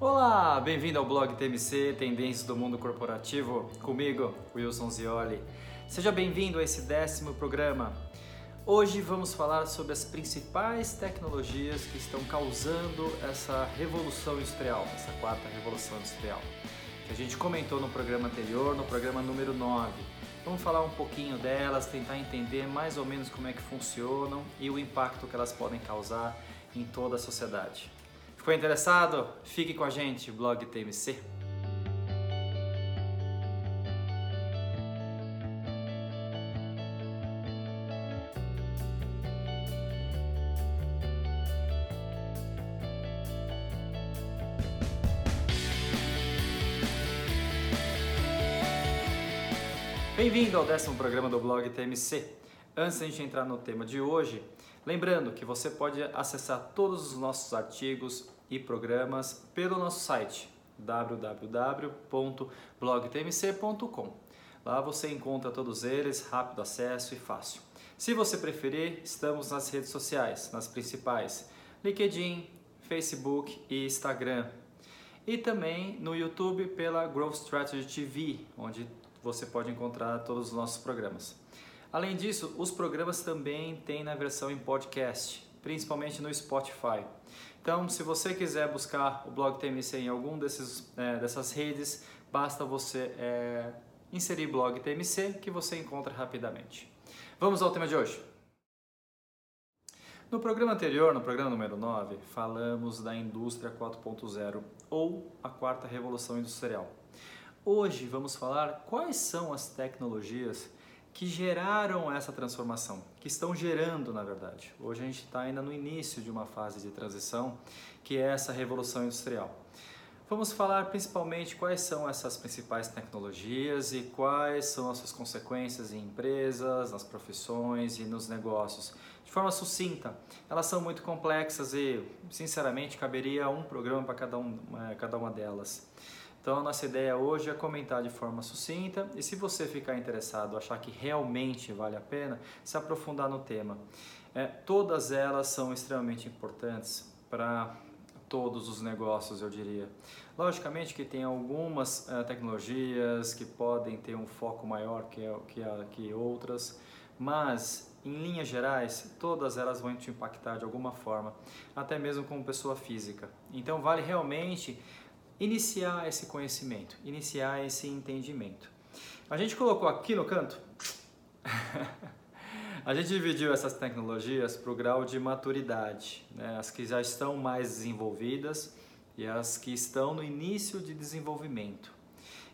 Olá, bem-vindo ao blog TMC Tendências do Mundo Corporativo, comigo, Wilson Zioli. Seja bem-vindo a esse décimo programa. Hoje vamos falar sobre as principais tecnologias que estão causando essa revolução industrial, essa quarta revolução industrial, que a gente comentou no programa anterior, no programa número 9. Vamos falar um pouquinho delas, tentar entender mais ou menos como é que funcionam e o impacto que elas podem causar em toda a sociedade. Ficou interessado? Fique com a gente, blog TMC. Bem-vindo ao décimo programa do blog TMC. Antes de a gente entrar no tema de hoje, lembrando que você pode acessar todos os nossos artigos e programas pelo nosso site www.blogtmc.com. Lá você encontra todos eles, rápido acesso e fácil. Se você preferir, estamos nas redes sociais, nas principais: LinkedIn, Facebook e Instagram. E também no YouTube pela Growth Strategy TV, onde você pode encontrar todos os nossos programas. Além disso, os programas também têm na versão em podcast, principalmente no Spotify. Então, se você quiser buscar o blog TMC em algum desses, é, dessas redes, basta você é, inserir blog TMC que você encontra rapidamente. Vamos ao tema de hoje. No programa anterior, no programa número 9, falamos da indústria 4.0 ou a quarta revolução industrial. Hoje vamos falar quais são as tecnologias que geraram essa transformação, que estão gerando, na verdade. Hoje a gente está ainda no início de uma fase de transição, que é essa revolução industrial. Vamos falar principalmente quais são essas principais tecnologias e quais são as suas consequências em empresas, nas profissões e nos negócios. De forma sucinta, elas são muito complexas e, sinceramente, caberia um programa para cada, um, eh, cada uma delas. Então a nossa ideia hoje é comentar de forma sucinta e se você ficar interessado, achar que realmente vale a pena, se aprofundar no tema. É, todas elas são extremamente importantes para todos os negócios, eu diria. Logicamente que tem algumas é, tecnologias que podem ter um foco maior que, que, que outras, mas em linhas gerais, todas elas vão te impactar de alguma forma, até mesmo como pessoa física. Então vale realmente iniciar esse conhecimento, iniciar esse entendimento. A gente colocou aqui no canto, a gente dividiu essas tecnologias para o grau de maturidade, né? as que já estão mais desenvolvidas e as que estão no início de desenvolvimento.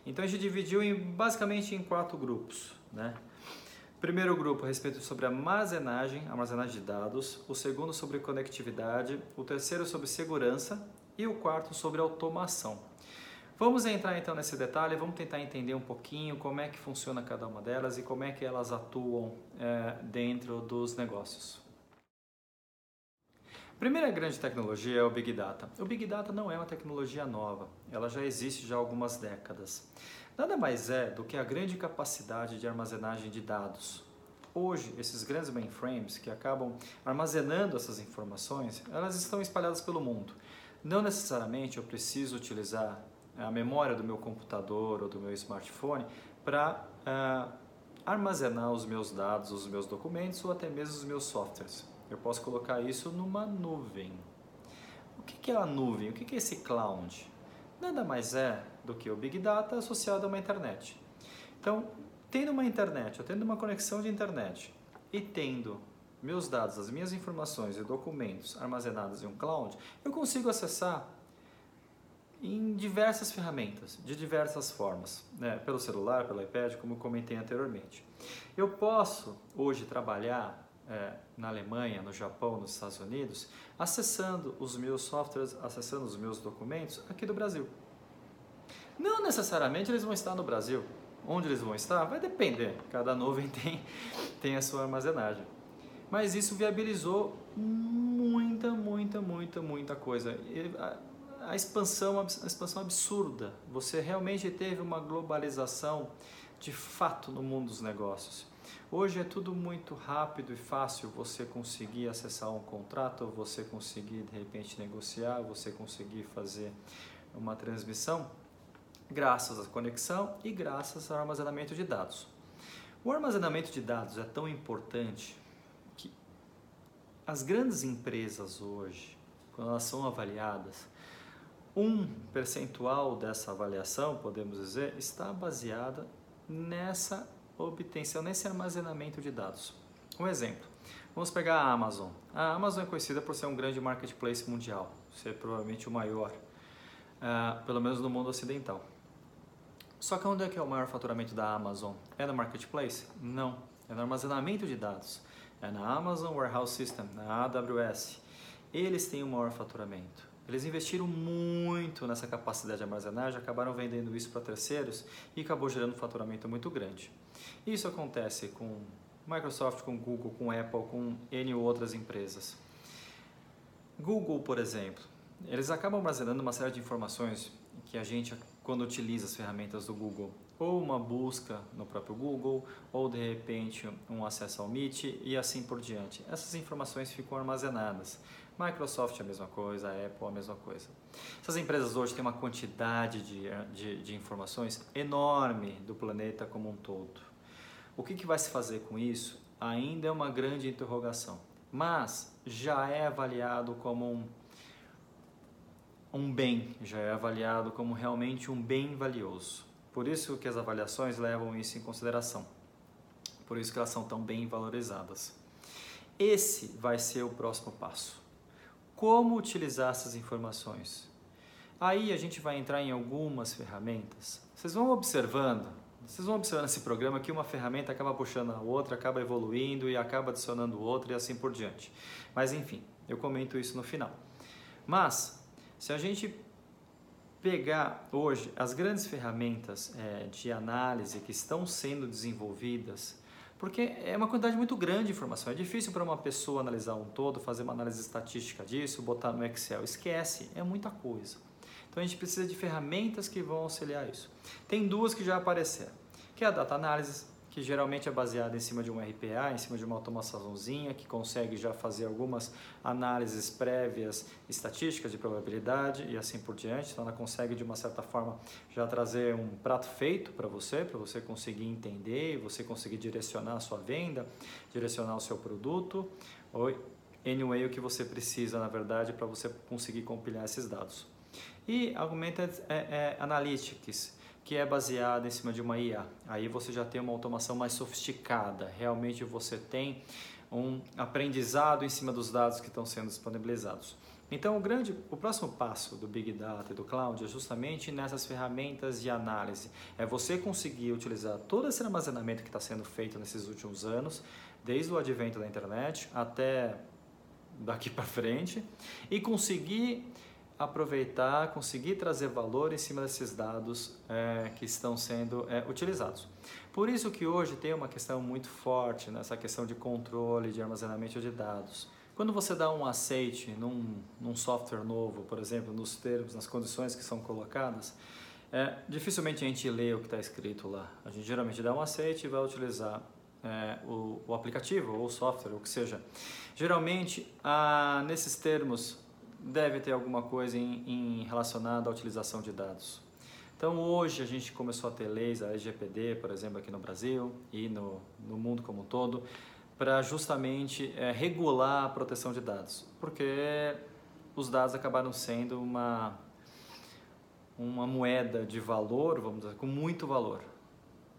Então a gente dividiu em, basicamente em quatro grupos. Né? Primeiro grupo a respeito sobre armazenagem, armazenagem de dados, o segundo sobre conectividade, o terceiro sobre segurança e o quarto sobre automação. Vamos entrar então nesse detalhe, vamos tentar entender um pouquinho como é que funciona cada uma delas e como é que elas atuam é, dentro dos negócios. Primeira grande tecnologia é o Big Data. O Big Data não é uma tecnologia nova, ela já existe já há algumas décadas. Nada mais é do que a grande capacidade de armazenagem de dados. Hoje, esses grandes mainframes que acabam armazenando essas informações, elas estão espalhadas pelo mundo. Não necessariamente eu preciso utilizar a memória do meu computador ou do meu smartphone para uh, armazenar os meus dados, os meus documentos ou até mesmo os meus softwares. Eu posso colocar isso numa nuvem. O que é a nuvem? O que é esse cloud? Nada mais é do que o Big Data associado a uma internet. Então, tendo uma internet, eu tendo uma conexão de internet e tendo meus dados, as minhas informações e documentos armazenados em um cloud, eu consigo acessar em diversas ferramentas, de diversas formas, né? pelo celular, pelo iPad, como comentei anteriormente. Eu posso hoje trabalhar é, na Alemanha, no Japão, nos Estados Unidos, acessando os meus softwares, acessando os meus documentos aqui do Brasil. Não necessariamente eles vão estar no Brasil. Onde eles vão estar vai depender. Cada nuvem tem, tem a sua armazenagem. Mas isso viabilizou muita, muita, muita, muita coisa. A, expansão, a expansão absurda. Você realmente teve uma globalização de fato no mundo dos negócios. Hoje é tudo muito rápido e fácil você conseguir acessar um contrato, você conseguir de repente negociar, você conseguir fazer uma transmissão graças à conexão e graças ao armazenamento de dados. O armazenamento de dados é tão importante as grandes empresas hoje, quando elas são avaliadas, um percentual dessa avaliação, podemos dizer, está baseada nessa obtenção, nesse armazenamento de dados. Um exemplo, vamos pegar a Amazon. A Amazon é conhecida por ser um grande marketplace mundial, ser provavelmente o maior, uh, pelo menos no mundo ocidental. Só que onde é que é o maior faturamento da Amazon? É no marketplace? Não, é no armazenamento de dados. É na Amazon Warehouse System, na AWS. Eles têm o maior faturamento. Eles investiram muito nessa capacidade de armazenagem, acabaram vendendo isso para terceiros e acabou gerando um faturamento muito grande. Isso acontece com Microsoft, com Google, com Apple, com N outras empresas. Google, por exemplo, eles acabam armazenando uma série de informações que a gente, quando utiliza as ferramentas do Google, ou uma busca no próprio Google, ou de repente um acesso ao Meet e assim por diante. Essas informações ficam armazenadas. Microsoft é a mesma coisa, a Apple é a mesma coisa. Essas empresas hoje têm uma quantidade de, de, de informações enorme do planeta como um todo. O que, que vai se fazer com isso ainda é uma grande interrogação, mas já é avaliado como um, um bem, já é avaliado como realmente um bem valioso. Por isso que as avaliações levam isso em consideração. Por isso que elas são tão bem valorizadas. Esse vai ser o próximo passo como utilizar essas informações. Aí a gente vai entrar em algumas ferramentas. Vocês vão observando, vocês vão observando esse programa que uma ferramenta acaba puxando a outra, acaba evoluindo e acaba adicionando outra e assim por diante. Mas enfim, eu comento isso no final. Mas, se a gente pegar hoje as grandes ferramentas é, de análise que estão sendo desenvolvidas, porque é uma quantidade muito grande de informação. É difícil para uma pessoa analisar um todo, fazer uma análise estatística disso, botar no Excel. Esquece, é muita coisa. Então a gente precisa de ferramentas que vão auxiliar isso. Tem duas que já apareceram, que é a data analysis, que geralmente é baseada em cima de um RPA, em cima de uma automaçãozinha, que consegue já fazer algumas análises prévias, estatísticas de probabilidade e assim por diante. Então ela consegue de uma certa forma já trazer um prato feito para você, para você conseguir entender você conseguir direcionar a sua venda, direcionar o seu produto, ou anyway o que você precisa na verdade para você conseguir compilar esses dados. E Augmented é, é, Analytics, que é baseada em cima de uma IA. Aí você já tem uma automação mais sofisticada, realmente você tem um aprendizado em cima dos dados que estão sendo disponibilizados. Então, o, grande, o próximo passo do Big Data e do Cloud é justamente nessas ferramentas de análise. É você conseguir utilizar todo esse armazenamento que está sendo feito nesses últimos anos, desde o advento da internet até daqui para frente, e conseguir aproveitar, conseguir trazer valor em cima desses dados é, que estão sendo é, utilizados. Por isso que hoje tem uma questão muito forte nessa questão de controle, de armazenamento de dados. Quando você dá um aceite num, num software novo, por exemplo, nos termos, nas condições que são colocadas, é, dificilmente a gente lê o que está escrito lá. A gente geralmente dá um aceite e vai utilizar é, o, o, aplicativo ou o software, o que seja. Geralmente, a, nesses termos, deve ter alguma coisa em, em relacionada à utilização de dados. Então hoje a gente começou a ter leis, a LGPD, por exemplo, aqui no Brasil e no, no mundo como um todo, para justamente é, regular a proteção de dados, porque os dados acabaram sendo uma, uma moeda de valor, vamos dizer, com muito valor.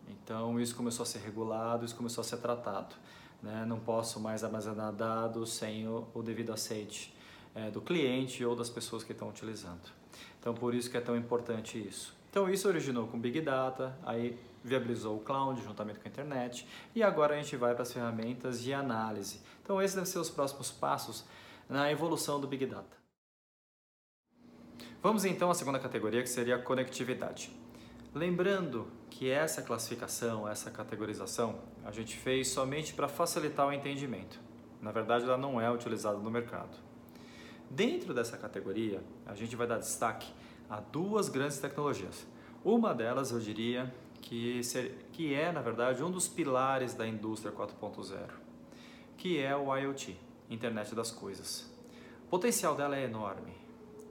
Então isso começou a ser regulado, isso começou a ser tratado. Né? Não posso mais armazenar dados sem o, o devido aceite é, do cliente ou das pessoas que estão utilizando. Então, por isso que é tão importante isso. Então, isso originou com Big Data, aí viabilizou o cloud juntamente com a internet e agora a gente vai para as ferramentas de análise. Então, esses devem ser os próximos passos na evolução do Big Data. Vamos então à segunda categoria, que seria a conectividade. Lembrando que essa classificação, essa categorização, a gente fez somente para facilitar o entendimento. Na verdade, ela não é utilizada no mercado. Dentro dessa categoria, a gente vai dar destaque a duas grandes tecnologias. Uma delas, eu diria, que, ser, que é, na verdade, um dos pilares da indústria 4.0, que é o IoT, Internet das Coisas. O potencial dela é enorme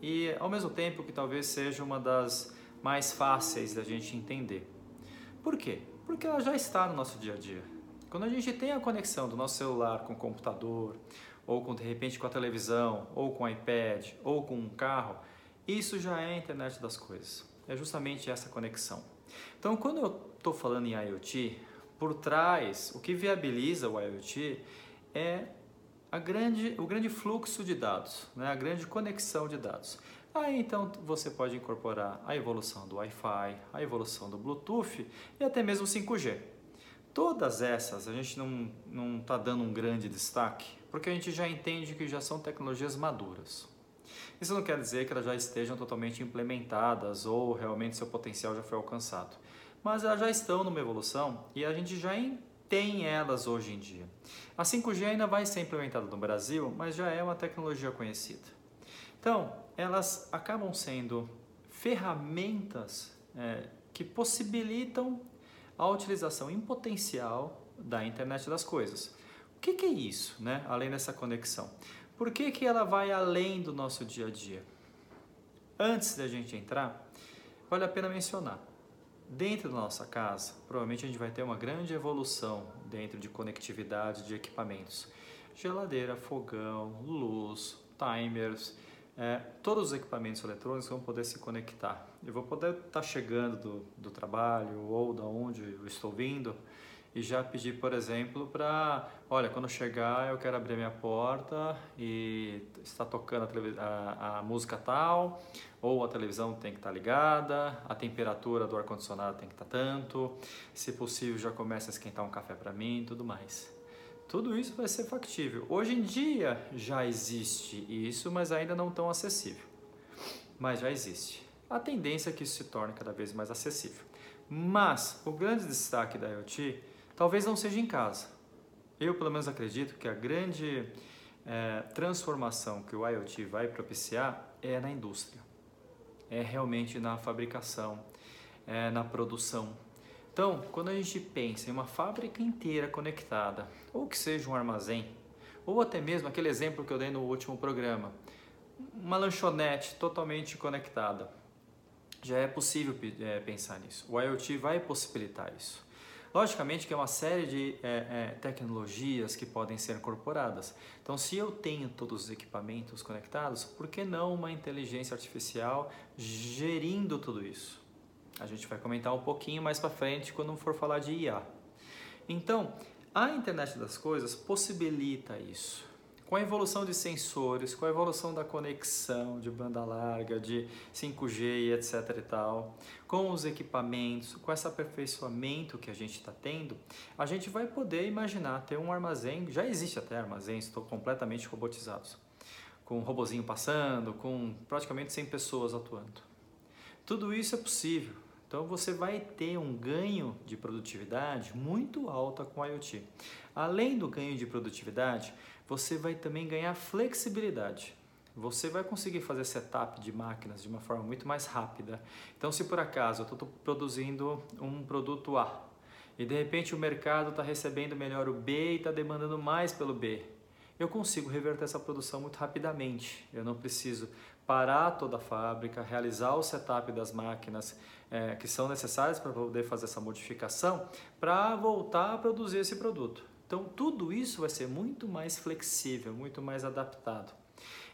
e ao mesmo tempo que talvez seja uma das mais fáceis da gente entender. Por quê? Porque ela já está no nosso dia a dia. Quando a gente tem a conexão do nosso celular com o computador, ou com de repente com a televisão, ou com o iPad, ou com um carro, isso já é a internet das coisas. É justamente essa conexão. Então, quando eu estou falando em IoT, por trás, o que viabiliza o IoT é grande, o grande fluxo de dados, né? a grande conexão de dados. Aí então você pode incorporar a evolução do Wi-Fi, a evolução do Bluetooth e até mesmo 5G. Todas essas a gente não está dando um grande destaque, porque a gente já entende que já são tecnologias maduras. Isso não quer dizer que elas já estejam totalmente implementadas ou realmente seu potencial já foi alcançado, mas elas já estão numa evolução e a gente já tem elas hoje em dia. A 5G ainda vai ser implementada no Brasil, mas já é uma tecnologia conhecida. Então, elas acabam sendo ferramentas é, que possibilitam a utilização em potencial da internet das coisas. O que, que é isso, né? além dessa conexão? Por que, que ela vai além do nosso dia a dia? Antes da gente entrar, vale a pena mencionar. Dentro da nossa casa, provavelmente a gente vai ter uma grande evolução dentro de conectividade de equipamentos. Geladeira, fogão, luz, timers, é, todos os equipamentos eletrônicos vão poder se conectar. Eu vou poder estar tá chegando do, do trabalho ou da onde eu estou vindo e já pedir, por exemplo, para, olha, quando chegar eu quero abrir minha porta e está tocando a, a, a, música tal, ou a televisão tem que estar tá ligada, a temperatura do ar-condicionado tem que estar tá tanto, se possível já começa a esquentar um café para mim e tudo mais. Tudo isso vai ser factível. Hoje em dia já existe isso, mas ainda não tão acessível. Mas já existe. A tendência é que isso se torne cada vez mais acessível. Mas o grande destaque da IoT talvez não seja em casa. Eu, pelo menos, acredito que a grande é, transformação que o IoT vai propiciar é na indústria. É realmente na fabricação, é na produção. Então, quando a gente pensa em uma fábrica inteira conectada, ou que seja um armazém, ou até mesmo aquele exemplo que eu dei no último programa, uma lanchonete totalmente conectada, já é possível é, pensar nisso. O IoT vai possibilitar isso. Logicamente que é uma série de é, é, tecnologias que podem ser incorporadas. Então, se eu tenho todos os equipamentos conectados, por que não uma inteligência artificial gerindo tudo isso? A gente vai comentar um pouquinho mais para frente quando for falar de IA. Então, a internet das coisas possibilita isso. Com a evolução de sensores, com a evolução da conexão de banda larga, de 5G e etc e tal, com os equipamentos, com esse aperfeiçoamento que a gente está tendo, a gente vai poder imaginar ter um armazém, já existe até armazéns, estão completamente robotizados, com um robozinho passando, com praticamente 100 pessoas atuando. Tudo isso é possível. Então você vai ter um ganho de produtividade muito alta com a IoT. Além do ganho de produtividade, você vai também ganhar flexibilidade. Você vai conseguir fazer setup de máquinas de uma forma muito mais rápida. Então, se por acaso eu estou produzindo um produto A e de repente o mercado está recebendo melhor o B e está demandando mais pelo B, eu consigo reverter essa produção muito rapidamente. Eu não preciso parar toda a fábrica, realizar o setup das máquinas é, que são necessárias para poder fazer essa modificação, para voltar a produzir esse produto. Então, tudo isso vai ser muito mais flexível, muito mais adaptado.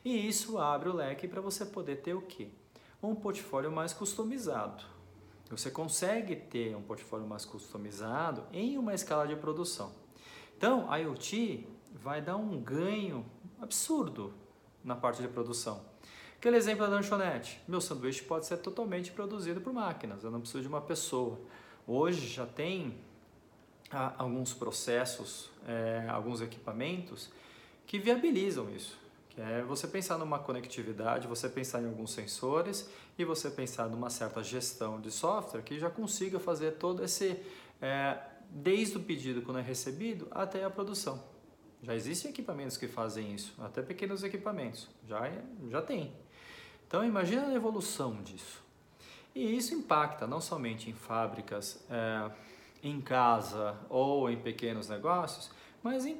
E isso abre o leque para você poder ter o quê? Um portfólio mais customizado. Você consegue ter um portfólio mais customizado em uma escala de produção. Então, a IoT vai dar um ganho absurdo na parte de produção. Aquele exemplo da lanchonete. Meu sanduíche pode ser totalmente produzido por máquinas, eu não preciso de uma pessoa. Hoje já tem há alguns processos, é, alguns equipamentos que viabilizam isso. Que é você pensar numa conectividade, você pensar em alguns sensores e você pensar numa certa gestão de software que já consiga fazer todo esse, é, desde o pedido quando é recebido até a produção. Já existem equipamentos que fazem isso, até pequenos equipamentos, já, é, já tem. Então imagina a evolução disso. E isso impacta não somente em fábricas, é, em casa ou em pequenos negócios, mas em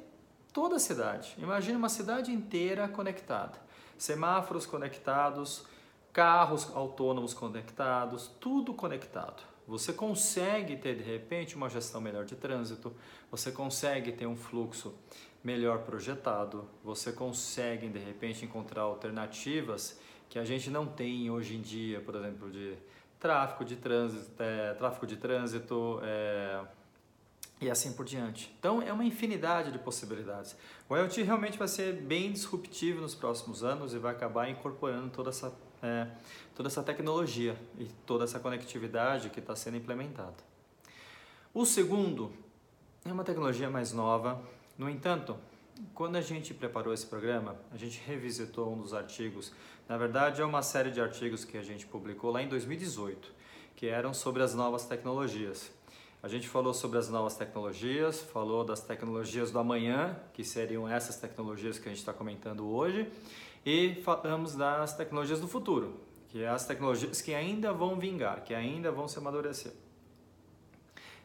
toda a cidade. Imagine uma cidade inteira conectada, semáforos conectados, carros autônomos conectados, tudo conectado. Você consegue ter de repente uma gestão melhor de trânsito, você consegue ter um fluxo melhor projetado, você consegue de repente encontrar alternativas que a gente não tem hoje em dia, por exemplo, de tráfego de trânsito, é, tráfego de trânsito é, e assim por diante. Então é uma infinidade de possibilidades. O IoT realmente vai ser bem disruptivo nos próximos anos e vai acabar incorporando toda essa, é, toda essa tecnologia e toda essa conectividade que está sendo implementada. O segundo é uma tecnologia mais nova, no entanto, quando a gente preparou esse programa, a gente revisitou um dos artigos. Na verdade, é uma série de artigos que a gente publicou lá em 2018, que eram sobre as novas tecnologias. A gente falou sobre as novas tecnologias, falou das tecnologias do amanhã, que seriam essas tecnologias que a gente está comentando hoje, e falamos das tecnologias do futuro, que é as tecnologias que ainda vão vingar, que ainda vão se amadurecer.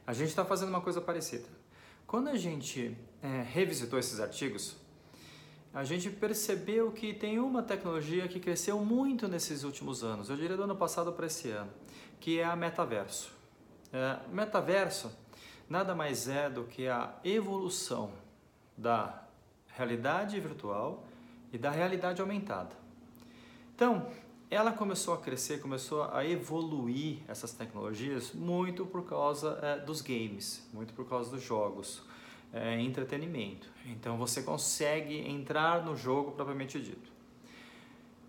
A gente está fazendo uma coisa parecida. Quando a gente é, revisitou esses artigos, a gente percebeu que tem uma tecnologia que cresceu muito nesses últimos anos, eu diria do ano passado para esse ano, que é a metaverso. É, metaverso nada mais é do que a evolução da realidade virtual e da realidade aumentada. Então, ela começou a crescer, começou a evoluir essas tecnologias muito por causa é, dos games, muito por causa dos jogos, é, entretenimento. Então você consegue entrar no jogo propriamente dito.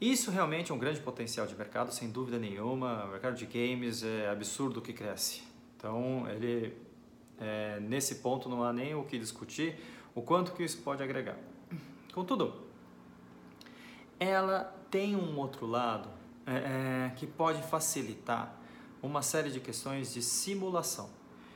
Isso realmente é um grande potencial de mercado, sem dúvida nenhuma. O mercado de games é absurdo que cresce. Então, ele, é, nesse ponto não há nem o que discutir o quanto que isso pode agregar. Contudo, ela tem um outro lado é, é, que pode facilitar uma série de questões de simulação.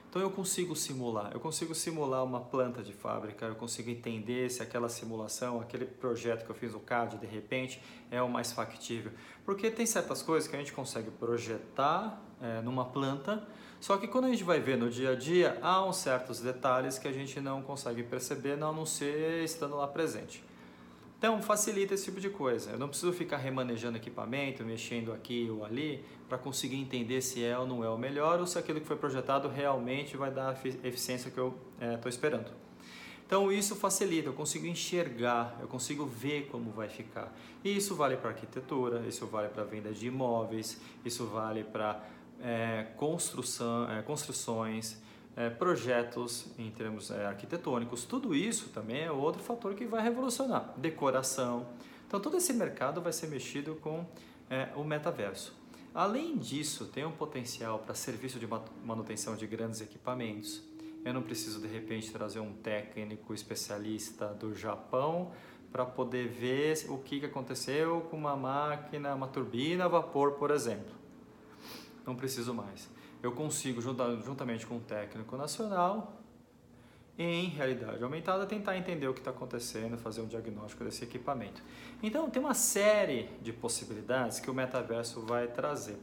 Então eu consigo simular, eu consigo simular uma planta de fábrica, eu consigo entender se aquela simulação, aquele projeto que eu fiz no CAD de repente é o mais factível. Porque tem certas coisas que a gente consegue projetar é, numa planta, só que quando a gente vai ver no dia a dia, há uns certos detalhes que a gente não consegue perceber, a não ser estando lá presente. Então, facilita esse tipo de coisa. Eu não preciso ficar remanejando equipamento, mexendo aqui ou ali, para conseguir entender se é ou não é o melhor ou se aquilo que foi projetado realmente vai dar a eficiência que eu estou é, esperando. Então, isso facilita, eu consigo enxergar, eu consigo ver como vai ficar. E isso vale para arquitetura, isso vale para venda de imóveis, isso vale para é, construção, é, construções, é, projetos em termos é, arquitetônicos, tudo isso também é outro fator que vai revolucionar. Decoração. Então, todo esse mercado vai ser mexido com é, o metaverso. Além disso, tem um potencial para serviço de manutenção de grandes equipamentos. Eu não preciso, de repente, trazer um técnico especialista do Japão para poder ver o que aconteceu com uma máquina, uma turbina a vapor, por exemplo. Não preciso mais eu consigo, juntamente com um técnico nacional, em realidade aumentada, tentar entender o que está acontecendo, fazer um diagnóstico desse equipamento. Então, tem uma série de possibilidades que o metaverso vai trazer.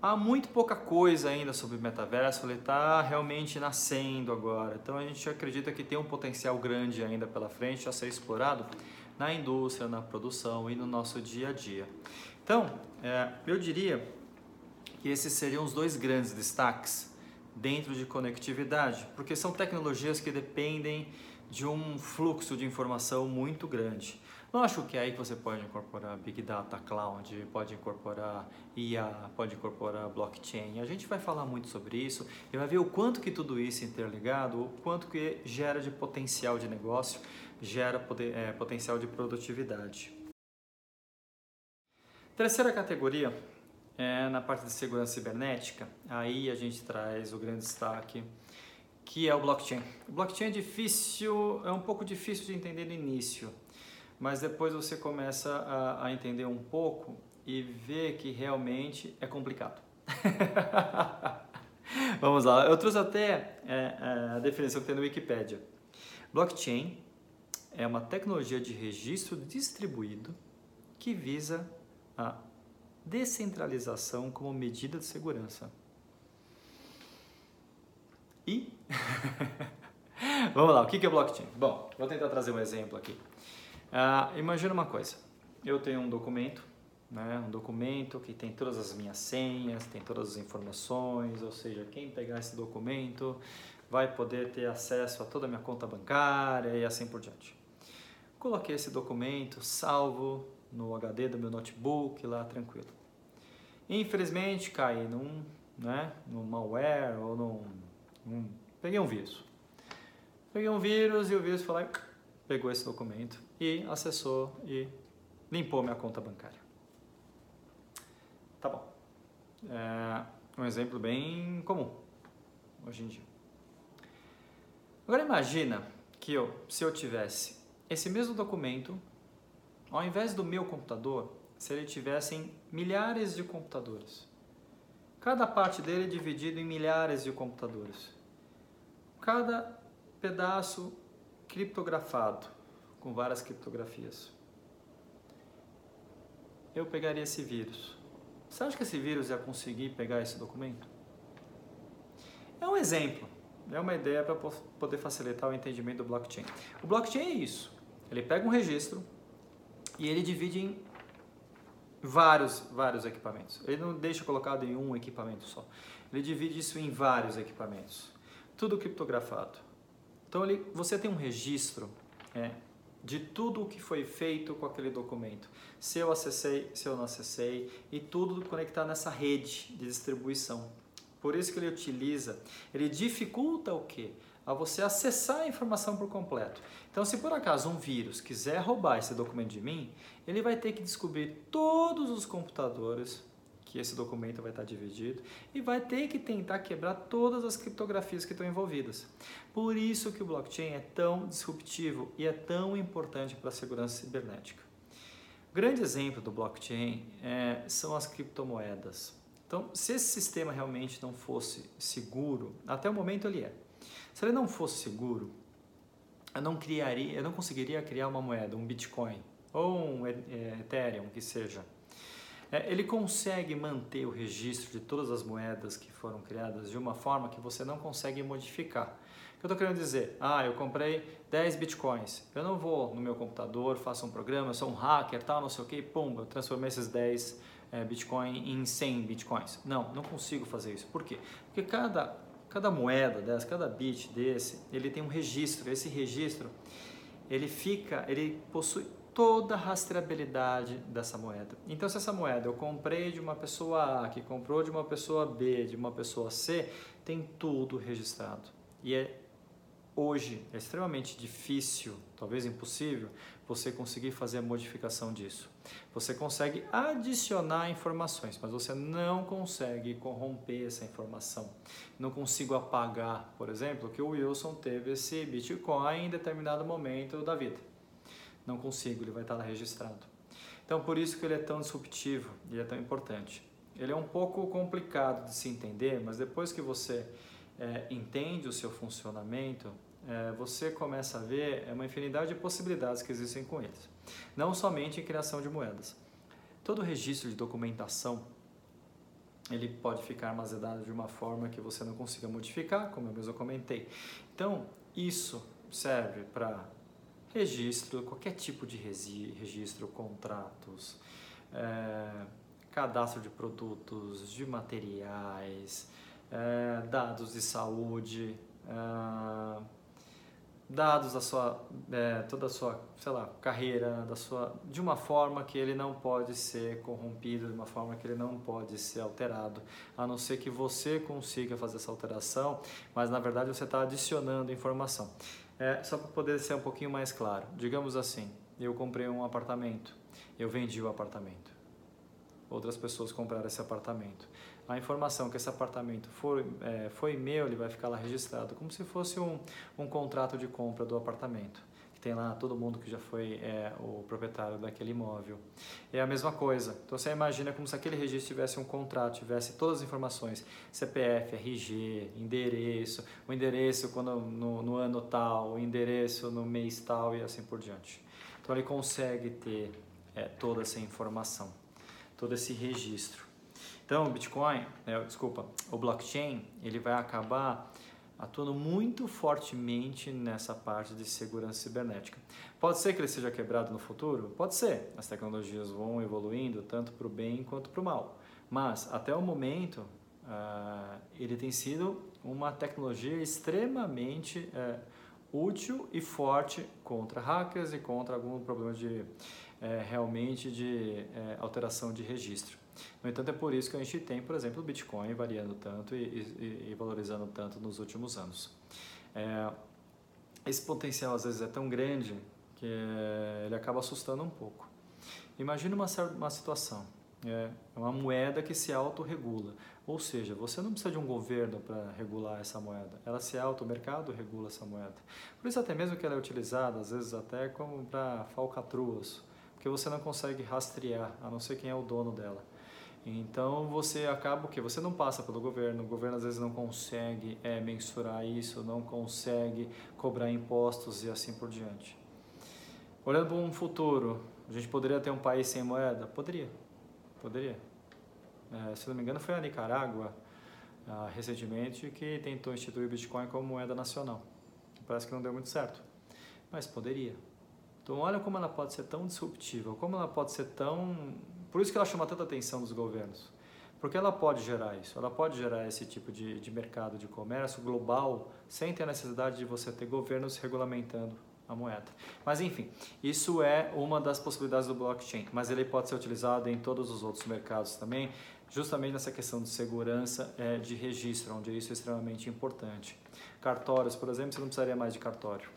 Há muito pouca coisa ainda sobre o metaverso, ele está realmente nascendo agora. Então, a gente acredita que tem um potencial grande ainda pela frente a ser explorado na indústria, na produção e no nosso dia a dia. Então, é, eu diria que esses seriam os dois grandes destaques dentro de conectividade, porque são tecnologias que dependem de um fluxo de informação muito grande. Lógico que é aí que você pode incorporar Big Data Cloud, pode incorporar IA, pode incorporar blockchain. A gente vai falar muito sobre isso e vai ver o quanto que tudo isso é interligado, o quanto que gera de potencial de negócio, gera poder, é, potencial de produtividade. Terceira categoria é, na parte de segurança cibernética, aí a gente traz o grande destaque, que é o blockchain. O blockchain é difícil, é um pouco difícil de entender no início, mas depois você começa a, a entender um pouco e ver que realmente é complicado. Vamos lá, eu trouxe até é, é, a definição que tem no Wikipedia. Blockchain é uma tecnologia de registro distribuído que visa a descentralização como medida de segurança. E vamos lá, o que é blockchain? Bom, vou tentar trazer um exemplo aqui. Uh, imagina uma coisa: eu tenho um documento né? um documento que tem todas as minhas senhas, tem todas as informações, ou seja, quem pegar esse documento vai poder ter acesso a toda a minha conta bancária e assim por diante. Coloquei esse documento salvo no HD do meu notebook lá tranquilo. Infelizmente caí num, né, num malware ou num, num peguei um vírus. Peguei um vírus e o vírus foi lá e pegou esse documento e acessou e limpou minha conta bancária. Tá bom. É um exemplo bem comum hoje em dia. Agora imagina que eu, se eu tivesse esse mesmo documento, ao invés do meu computador, se ele tivesse em milhares de computadores. Cada parte dele dividido em milhares de computadores. Cada pedaço criptografado, com várias criptografias. Eu pegaria esse vírus você acha que esse vírus ia conseguir pegar esse documento? É um exemplo, é uma ideia para poder facilitar o entendimento do blockchain. O blockchain é isso. Ele pega um registro e ele divide em vários, vários equipamentos. Ele não deixa colocado em um equipamento só. Ele divide isso em vários equipamentos. Tudo criptografado. Então ele, você tem um registro é, de tudo o que foi feito com aquele documento. Se eu acessei, se eu não acessei e tudo conectado nessa rede de distribuição. Por isso que ele utiliza, ele dificulta o quê? A você acessar a informação por completo. Então, se por acaso um vírus quiser roubar esse documento de mim, ele vai ter que descobrir todos os computadores que esse documento vai estar dividido e vai ter que tentar quebrar todas as criptografias que estão envolvidas. Por isso que o blockchain é tão disruptivo e é tão importante para a segurança cibernética. Grande exemplo do blockchain é, são as criptomoedas. Então, se esse sistema realmente não fosse seguro, até o momento ele é. Se ele não fosse seguro, eu não criaria, eu não conseguiria criar uma moeda, um Bitcoin ou um é, Ethereum que seja é, ele consegue manter o registro de todas as moedas que foram criadas de uma forma que você não consegue modificar. O que eu estou querendo dizer? Ah, eu comprei 10 bitcoins. Eu não vou no meu computador, faço um programa, eu sou um hacker, tal, não sei o que, pum, eu transformei esses 10 é, bitcoins em 100 bitcoins. Não, não consigo fazer isso. Por quê? Porque cada, cada moeda dessa, cada bit desse, ele tem um registro. Esse registro, ele fica, ele possui toda a rastreabilidade dessa moeda. Então, se essa moeda eu comprei de uma pessoa A, que comprou de uma pessoa B, de uma pessoa C, tem tudo registrado. E é hoje é extremamente difícil, talvez impossível, você conseguir fazer a modificação disso. Você consegue adicionar informações, mas você não consegue corromper essa informação. Não consigo apagar, por exemplo, que o Wilson teve esse Bitcoin em determinado momento da vida não consigo, ele vai estar lá registrado. Então, por isso que ele é tão disruptivo e é tão importante. Ele é um pouco complicado de se entender, mas depois que você é, entende o seu funcionamento, é, você começa a ver é uma infinidade de possibilidades que existem com eles. Não somente em criação de moedas. Todo registro de documentação ele pode ficar armazenado de uma forma que você não consiga modificar, como eu mesmo comentei. Então, isso serve para registro, qualquer tipo de registro, contratos, é, cadastro de produtos, de materiais, é, dados de saúde, é, dados da sua, é, toda a sua, sei lá, carreira, da sua, de uma forma que ele não pode ser corrompido, de uma forma que ele não pode ser alterado, a não ser que você consiga fazer essa alteração, mas na verdade você está adicionando informação. É, só para poder ser um pouquinho mais claro, digamos assim, eu comprei um apartamento, eu vendi o apartamento. Outras pessoas compraram esse apartamento. A informação que esse apartamento foi, é, foi meu, ele vai ficar lá registrado, como se fosse um, um contrato de compra do apartamento tem lá todo mundo que já foi é, o proprietário daquele imóvel. É a mesma coisa. Então você imagina como se aquele registro tivesse um contrato, tivesse todas as informações, CPF, RG, endereço, o endereço quando, no, no ano tal, o endereço no mês tal e assim por diante. Então ele consegue ter é, toda essa informação, todo esse registro. Então o Bitcoin, é, desculpa, o blockchain, ele vai acabar atuando muito fortemente nessa parte de segurança cibernética. Pode ser que ele seja quebrado no futuro? Pode ser. As tecnologias vão evoluindo tanto para o bem quanto para o mal. Mas, até o momento, uh, ele tem sido uma tecnologia extremamente uh, útil e forte contra hackers e contra algum problema de uh, realmente de alteração de registro. No entanto, é por isso que a gente tem, por exemplo, o Bitcoin variando tanto e, e, e valorizando tanto nos últimos anos. É, esse potencial às vezes é tão grande que é, ele acaba assustando um pouco. Imagine uma, uma situação, é uma moeda que se autorregula, ou seja, você não precisa de um governo para regular essa moeda, ela se auto, o mercado regula essa moeda. Por isso até mesmo que ela é utilizada, às vezes até como para falcatruas, porque você não consegue rastrear, a não ser quem é o dono dela. Então você acaba o que você não passa pelo governo, o governo às vezes não consegue é, mensurar isso, não consegue cobrar impostos e assim por diante. Olhando para um futuro, a gente poderia ter um país sem moeda? Poderia, poderia. É, se não me engano foi a Nicarágua ah, recentemente que tentou instituir o Bitcoin como moeda nacional. Parece que não deu muito certo, mas poderia. Então olha como ela pode ser tão disruptiva, como ela pode ser tão por isso que ela chama tanta atenção dos governos. Porque ela pode gerar isso, ela pode gerar esse tipo de, de mercado de comércio global sem ter a necessidade de você ter governos regulamentando a moeda. Mas enfim, isso é uma das possibilidades do blockchain, mas ele pode ser utilizado em todos os outros mercados também, justamente nessa questão de segurança é, de registro, onde isso é extremamente importante. Cartórios, por exemplo, você não precisaria mais de cartório.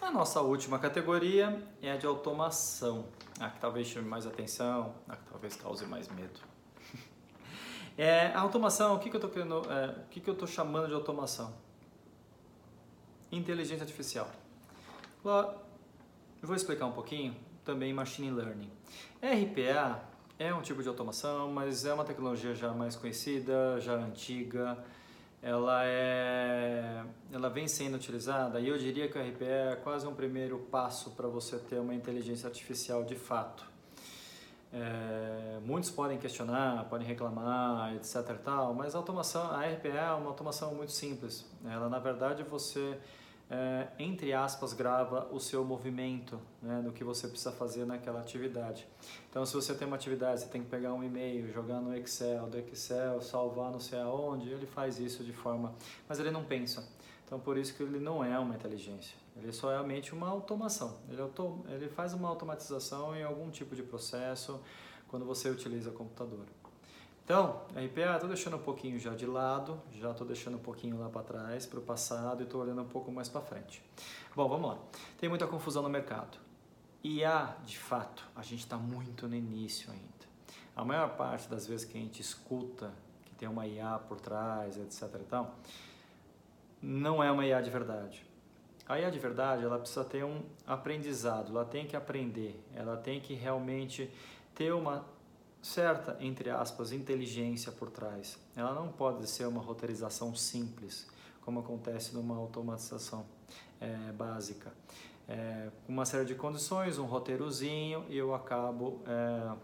A nossa última categoria é a de automação, a que talvez chame mais atenção, a que talvez cause mais medo. É, a automação, o que, que eu estou é, que, que chamando de automação? Inteligência artificial. vou explicar um pouquinho também machine learning. RPA é um tipo de automação, mas é uma tecnologia já mais conhecida, já antiga ela é ela vem sendo utilizada e eu diria que o RPE é quase um primeiro passo para você ter uma inteligência artificial de fato. É, muitos podem questionar, podem reclamar, etc. Tal, mas a automação, a RPE é uma automação muito simples. Ela na verdade você é, entre aspas, grava o seu movimento né, do que você precisa fazer naquela atividade. Então, se você tem uma atividade, você tem que pegar um e-mail, jogar no Excel, do Excel, salvar não sei aonde, ele faz isso de forma... Mas ele não pensa. Então, por isso que ele não é uma inteligência. Ele é só realmente uma automação. Ele, auto... ele faz uma automatização em algum tipo de processo quando você utiliza computador. Então, RPA, estou deixando um pouquinho já de lado, já estou deixando um pouquinho lá para trás, para o passado e estou olhando um pouco mais para frente. Bom, vamos lá. Tem muita confusão no mercado. IA, de fato, a gente está muito no início ainda. A maior parte das vezes que a gente escuta que tem uma IA por trás, etc e não é uma IA de verdade. A IA de verdade, ela precisa ter um aprendizado, ela tem que aprender, ela tem que realmente ter uma certa, entre aspas, inteligência por trás. Ela não pode ser uma roteirização simples, como acontece numa automatização é, básica. É, uma série de condições, um roteirozinho, e eu acabo é,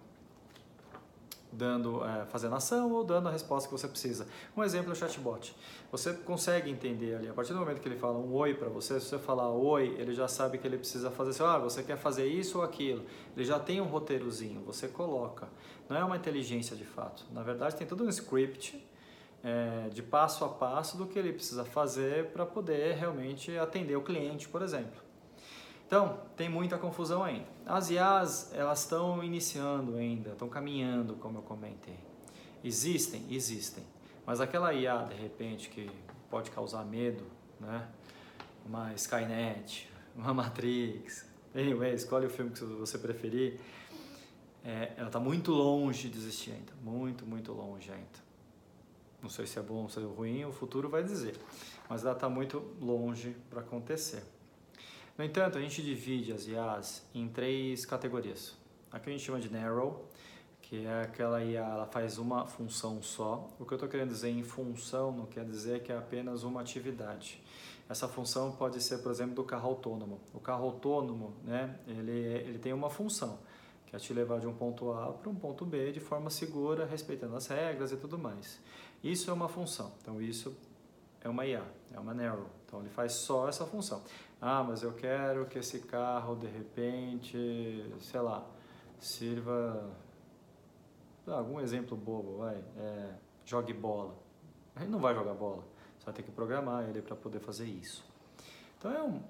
dando, é, fazendo ação ou dando a resposta que você precisa. Um exemplo é o chatbot. Você consegue entender ali, a partir do momento que ele fala um oi para você, se você falar oi, ele já sabe que ele precisa fazer assim, ah, você quer fazer isso ou aquilo. Ele já tem um roteirozinho, você coloca. Não é uma inteligência de fato. Na verdade, tem todo um script é, de passo a passo do que ele precisa fazer para poder realmente atender o cliente, por exemplo. Então, tem muita confusão ainda. As IAs, elas estão iniciando ainda, estão caminhando, como eu comentei. Existem? Existem. Mas aquela IA, de repente, que pode causar medo, né? Uma Skynet, uma Matrix, anyway, escolhe o filme que você preferir. É, ela está muito longe de existir ainda, muito, muito longe ainda. Não sei se é bom ou se é ruim, o futuro vai dizer. Mas ela está muito longe para acontecer. No entanto, a gente divide as IAs em três categorias. Aqui a gente chama de narrow, que é aquela IA, ela faz uma função só. O que eu estou querendo dizer em função não quer dizer que é apenas uma atividade. Essa função pode ser, por exemplo, do carro autônomo. O carro autônomo, né, ele, ele tem uma função, que é te levar de um ponto A para um ponto B de forma segura, respeitando as regras e tudo mais. Isso é uma função, então isso é uma IA, é uma narrow, então ele faz só essa função. Ah, mas eu quero que esse carro de repente, sei lá, sirva algum exemplo bobo, vai, é, jogue bola. Ele não vai jogar bola, vai ter que programar ele para poder fazer isso. Então é um,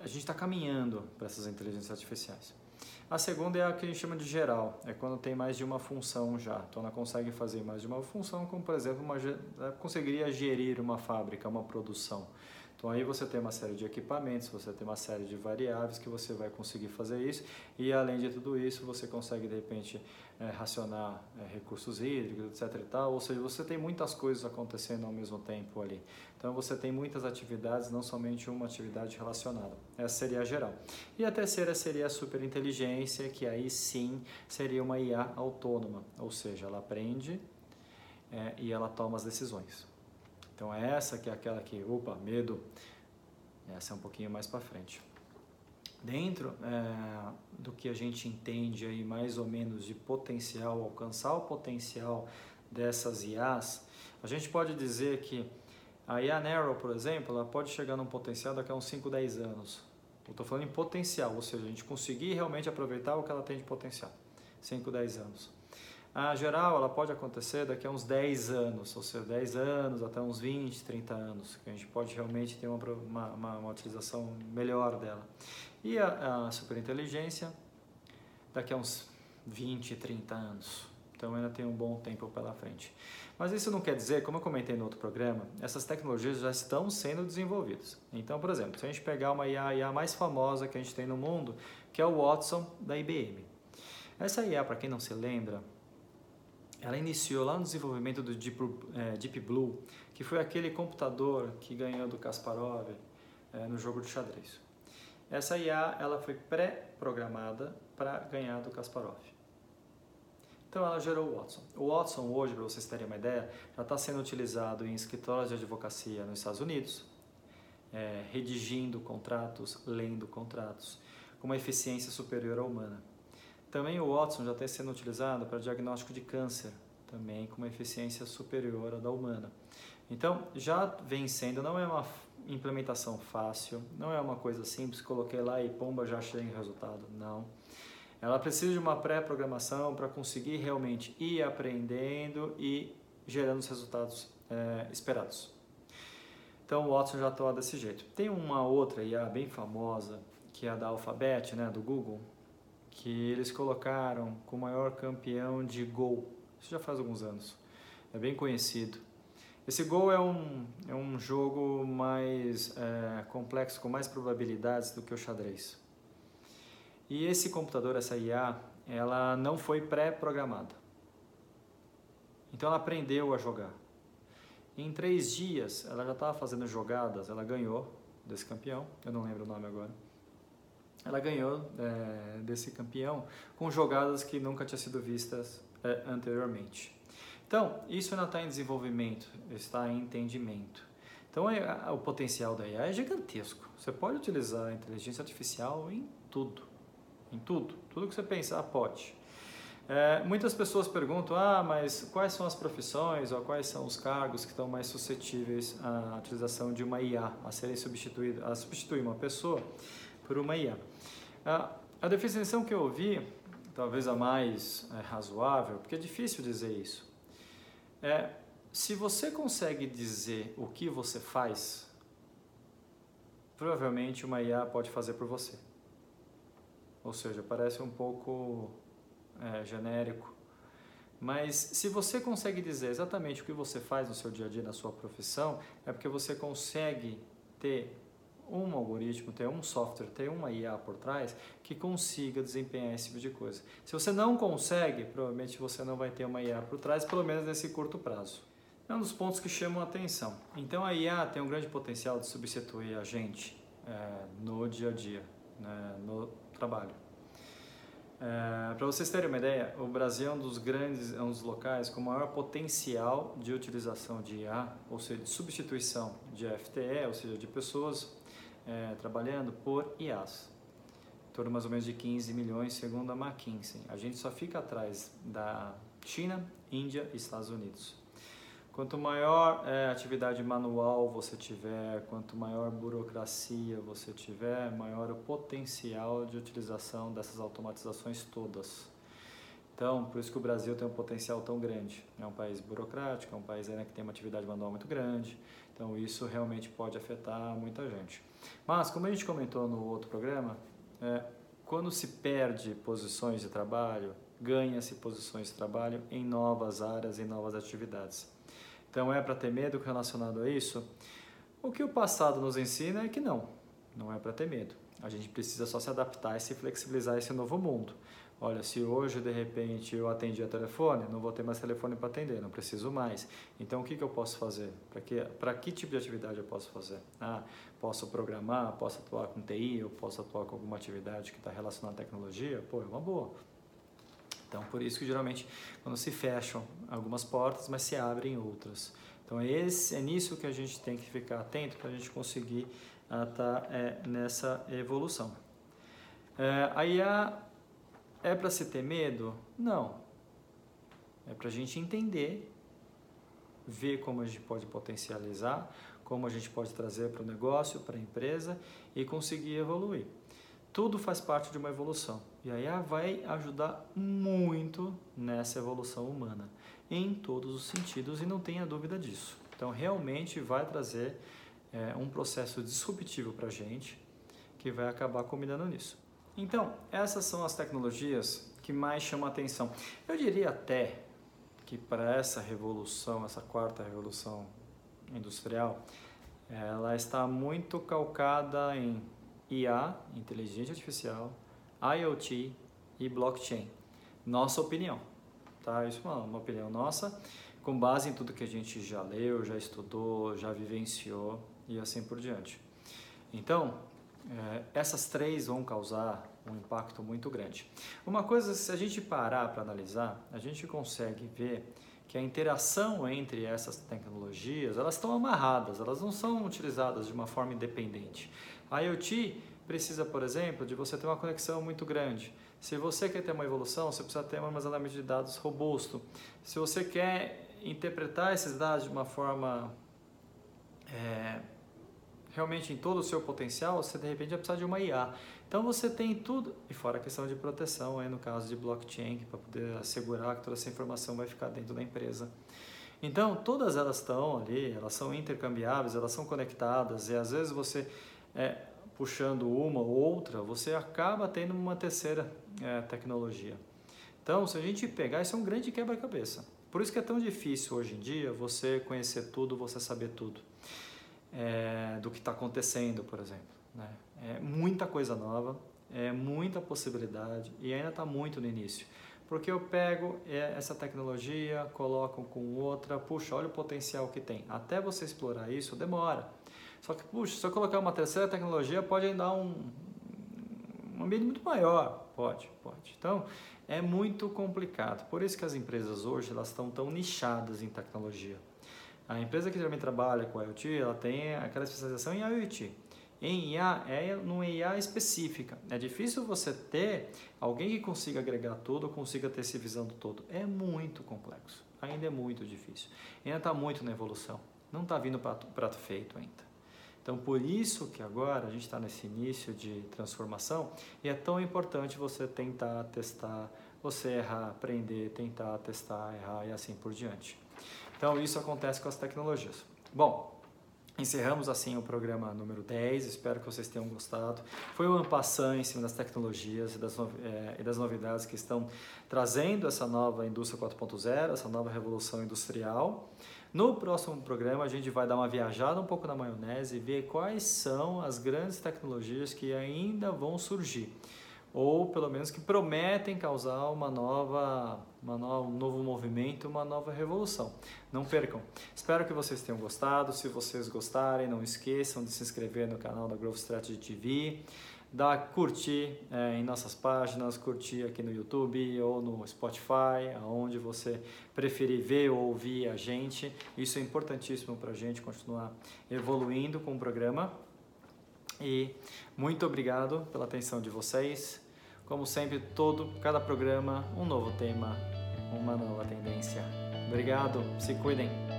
a gente está caminhando para essas inteligências artificiais. A segunda é a que a gente chama de geral, é quando tem mais de uma função já. Então ela consegue fazer mais de uma função, como por exemplo, uma, conseguiria gerir uma fábrica, uma produção. Então aí você tem uma série de equipamentos, você tem uma série de variáveis que você vai conseguir fazer isso e além de tudo isso você consegue de repente é, racionar é, recursos hídricos, etc e tal, ou seja, você tem muitas coisas acontecendo ao mesmo tempo ali. Então você tem muitas atividades, não somente uma atividade relacionada. Essa seria a geral. E a terceira seria a superinteligência, que aí sim seria uma IA autônoma, ou seja, ela aprende é, e ela toma as decisões. Então essa que é aquela que, opa, medo, essa é um pouquinho mais para frente. Dentro é, do que a gente entende aí mais ou menos de potencial, alcançar o potencial dessas IAs, a gente pode dizer que a IA Narrow, por exemplo, ela pode chegar num potencial daqui a uns 5, 10 anos. Eu estou falando em potencial, ou seja, a gente conseguir realmente aproveitar o que ela tem de potencial. 5, 10 anos. A geral, ela pode acontecer daqui a uns 10 anos, ou seja, 10 anos até uns 20, 30 anos, que a gente pode realmente ter uma, uma, uma utilização melhor dela. E a, a superinteligência, daqui a uns 20, 30 anos. Então ainda tem um bom tempo pela frente. Mas isso não quer dizer, como eu comentei no outro programa, essas tecnologias já estão sendo desenvolvidas. Então, por exemplo, se a gente pegar uma IA, IA mais famosa que a gente tem no mundo, que é o Watson da IBM. Essa IA, para quem não se lembra, ela iniciou lá no desenvolvimento do Deep, é, Deep Blue, que foi aquele computador que ganhou do Kasparov é, no jogo de xadrez. Essa IA ela foi pré-programada para ganhar do Kasparov. Então ela gerou o Watson. O Watson hoje, para vocês terem uma ideia, já está sendo utilizado em escritórios de advocacia nos Estados Unidos, é, redigindo contratos, lendo contratos, com uma eficiência superior à humana. Também o Watson já está sendo utilizado para diagnóstico de câncer, também com uma eficiência superior à da humana. Então, já vem sendo, não é uma implementação fácil, não é uma coisa simples, coloquei lá e pomba já achei resultado, não. Ela precisa de uma pré-programação para conseguir realmente ir aprendendo e gerando os resultados é, esperados. Então o Watson já atua desse jeito. Tem uma outra IA bem famosa, que é a da Alphabet, né, do Google, que eles colocaram com o maior campeão de Go. Isso já faz alguns anos. É bem conhecido. Esse Go é um, é um jogo mais é, complexo, com mais probabilidades do que o xadrez. E esse computador, essa IA, ela não foi pré-programada. Então ela aprendeu a jogar. Em três dias, ela já estava fazendo jogadas, ela ganhou desse campeão, eu não lembro o nome agora ela ganhou é, desse campeão com jogadas que nunca tinham sido vistas é, anteriormente. Então, isso ainda está em desenvolvimento, está em entendimento. Então, é, o potencial da IA é gigantesco. Você pode utilizar a inteligência artificial em tudo, em tudo, tudo que você pensar pode. É, muitas pessoas perguntam, ah, mas quais são as profissões ou quais são os cargos que estão mais suscetíveis à utilização de uma IA, a serem substituídos, a substituir uma pessoa por uma IA. A, definição que eu ouvi, talvez a mais é, razoável, porque é difícil dizer isso, é se você consegue dizer o que você faz, provavelmente uma IA pode fazer por você. Ou seja, parece um pouco é, genérico. Mas se você consegue dizer exatamente o que você faz no seu dia a dia, na sua profissão, é porque você consegue ter um algoritmo, ter um software, ter uma IA por trás que consiga desempenhar esse tipo de coisa. Se você não consegue, provavelmente você não vai ter uma IA por trás, pelo menos nesse curto prazo. É um dos pontos que chamam a atenção. Então a IA tem um grande potencial de substituir a gente é, no dia a dia, né, no trabalho. É, Para vocês terem uma ideia, o Brasil é um dos grandes, é um dos locais com maior potencial de utilização de IA, ou seja, de substituição de FTE, ou seja, de pessoas é, trabalhando por IAs. torno mais ou menos de 15 milhões, segundo a McKinsey. A gente só fica atrás da China, Índia e Estados Unidos. Quanto maior é, atividade manual você tiver, quanto maior burocracia você tiver, maior o potencial de utilização dessas automatizações todas. Então, por isso que o Brasil tem um potencial tão grande. É um país burocrático, é um país né, que tem uma atividade manual muito grande. Então, isso realmente pode afetar muita gente. Mas, como a gente comentou no outro programa, é, quando se perde posições de trabalho, ganha-se posições de trabalho em novas áreas, em novas atividades. Então, é para ter medo relacionado a isso? O que o passado nos ensina é que não, não é para ter medo. A gente precisa só se adaptar e se flexibilizar a esse novo mundo. Olha, se hoje de repente eu atendi a telefone, não vou ter mais telefone para atender, não preciso mais. Então o que, que eu posso fazer? Para que, que tipo de atividade eu posso fazer? Ah, posso programar, posso atuar com TI, eu posso atuar com alguma atividade que está relacionada à tecnologia? Pô, é uma boa. Então por isso que geralmente quando se fecham algumas portas, mas se abrem outras. Então é, esse, é nisso que a gente tem que ficar atento para a gente conseguir estar ah, tá, é, nessa evolução. É, aí a é para se ter medo? Não. É para a gente entender, ver como a gente pode potencializar, como a gente pode trazer para o negócio, para a empresa e conseguir evoluir. Tudo faz parte de uma evolução. E aí vai ajudar muito nessa evolução humana, em todos os sentidos, e não tenha dúvida disso. Então, realmente vai trazer é, um processo disruptivo para a gente que vai acabar combinando nisso. Então, essas são as tecnologias que mais chamam a atenção. Eu diria até que para essa revolução, essa quarta revolução industrial, ela está muito calcada em IA, inteligência artificial, IoT e blockchain. Nossa opinião, tá? Isso é uma opinião nossa, com base em tudo que a gente já leu, já estudou, já vivenciou e assim por diante. Então, é, essas três vão causar um impacto muito grande. Uma coisa, se a gente parar para analisar, a gente consegue ver que a interação entre essas tecnologias, elas estão amarradas, elas não são utilizadas de uma forma independente. A IoT precisa, por exemplo, de você ter uma conexão muito grande. Se você quer ter uma evolução, você precisa ter um armazenamento de dados robusto. Se você quer interpretar esses dados de uma forma é, realmente em todo o seu potencial, você de repente vai precisar de uma IA. Então você tem tudo, e fora a questão de proteção, aí no caso de blockchain, para poder assegurar que toda essa informação vai ficar dentro da empresa. Então todas elas estão ali, elas são intercambiáveis, elas são conectadas, e às vezes você é, puxando uma ou outra, você acaba tendo uma terceira é, tecnologia. Então, se a gente pegar, isso é um grande quebra-cabeça. Por isso que é tão difícil hoje em dia você conhecer tudo, você saber tudo é, do que está acontecendo, por exemplo. Né? É muita coisa nova, é muita possibilidade e ainda está muito no início. Porque eu pego é, essa tecnologia, coloco com outra, puxa, olha o potencial que tem. Até você explorar isso demora. Só que, puxa, se eu colocar uma terceira tecnologia, pode ainda dar um, um ambiente muito maior. Pode, pode. Então, é muito complicado. Por isso que as empresas hoje elas estão tão nichadas em tecnologia. A empresa que geralmente trabalha com IoT, ela tem aquela especialização em IoT. Em IA, é numa IA específica. É difícil você ter alguém que consiga agregar tudo, consiga ter essa visão do todo. É muito complexo. Ainda é muito difícil. Ainda está muito na evolução. Não está vindo prato, prato feito ainda. Então, por isso que agora a gente está nesse início de transformação e é tão importante você tentar, testar, você errar, aprender, tentar, testar, errar e assim por diante. Então, isso acontece com as tecnologias. Bom, encerramos assim o programa número 10. Espero que vocês tenham gostado. Foi um passant em cima das tecnologias e das, é, e das novidades que estão trazendo essa nova indústria 4.0, essa nova revolução industrial. No próximo programa, a gente vai dar uma viajada um pouco na maionese e ver quais são as grandes tecnologias que ainda vão surgir ou pelo menos que prometem causar uma nova, uma um novo movimento, uma nova revolução. Não percam. Espero que vocês tenham gostado. Se vocês gostarem, não esqueçam de se inscrever no canal da Growth Strategy TV, dar curtir é, em nossas páginas, curtir aqui no YouTube ou no Spotify, aonde você preferir ver ou ouvir a gente. Isso é importantíssimo para a gente continuar evoluindo com o programa. E muito obrigado pela atenção de vocês. Como sempre, todo, cada programa, um novo tema, uma nova tendência. Obrigado, se cuidem.